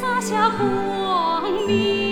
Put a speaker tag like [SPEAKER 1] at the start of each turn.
[SPEAKER 1] 洒下光明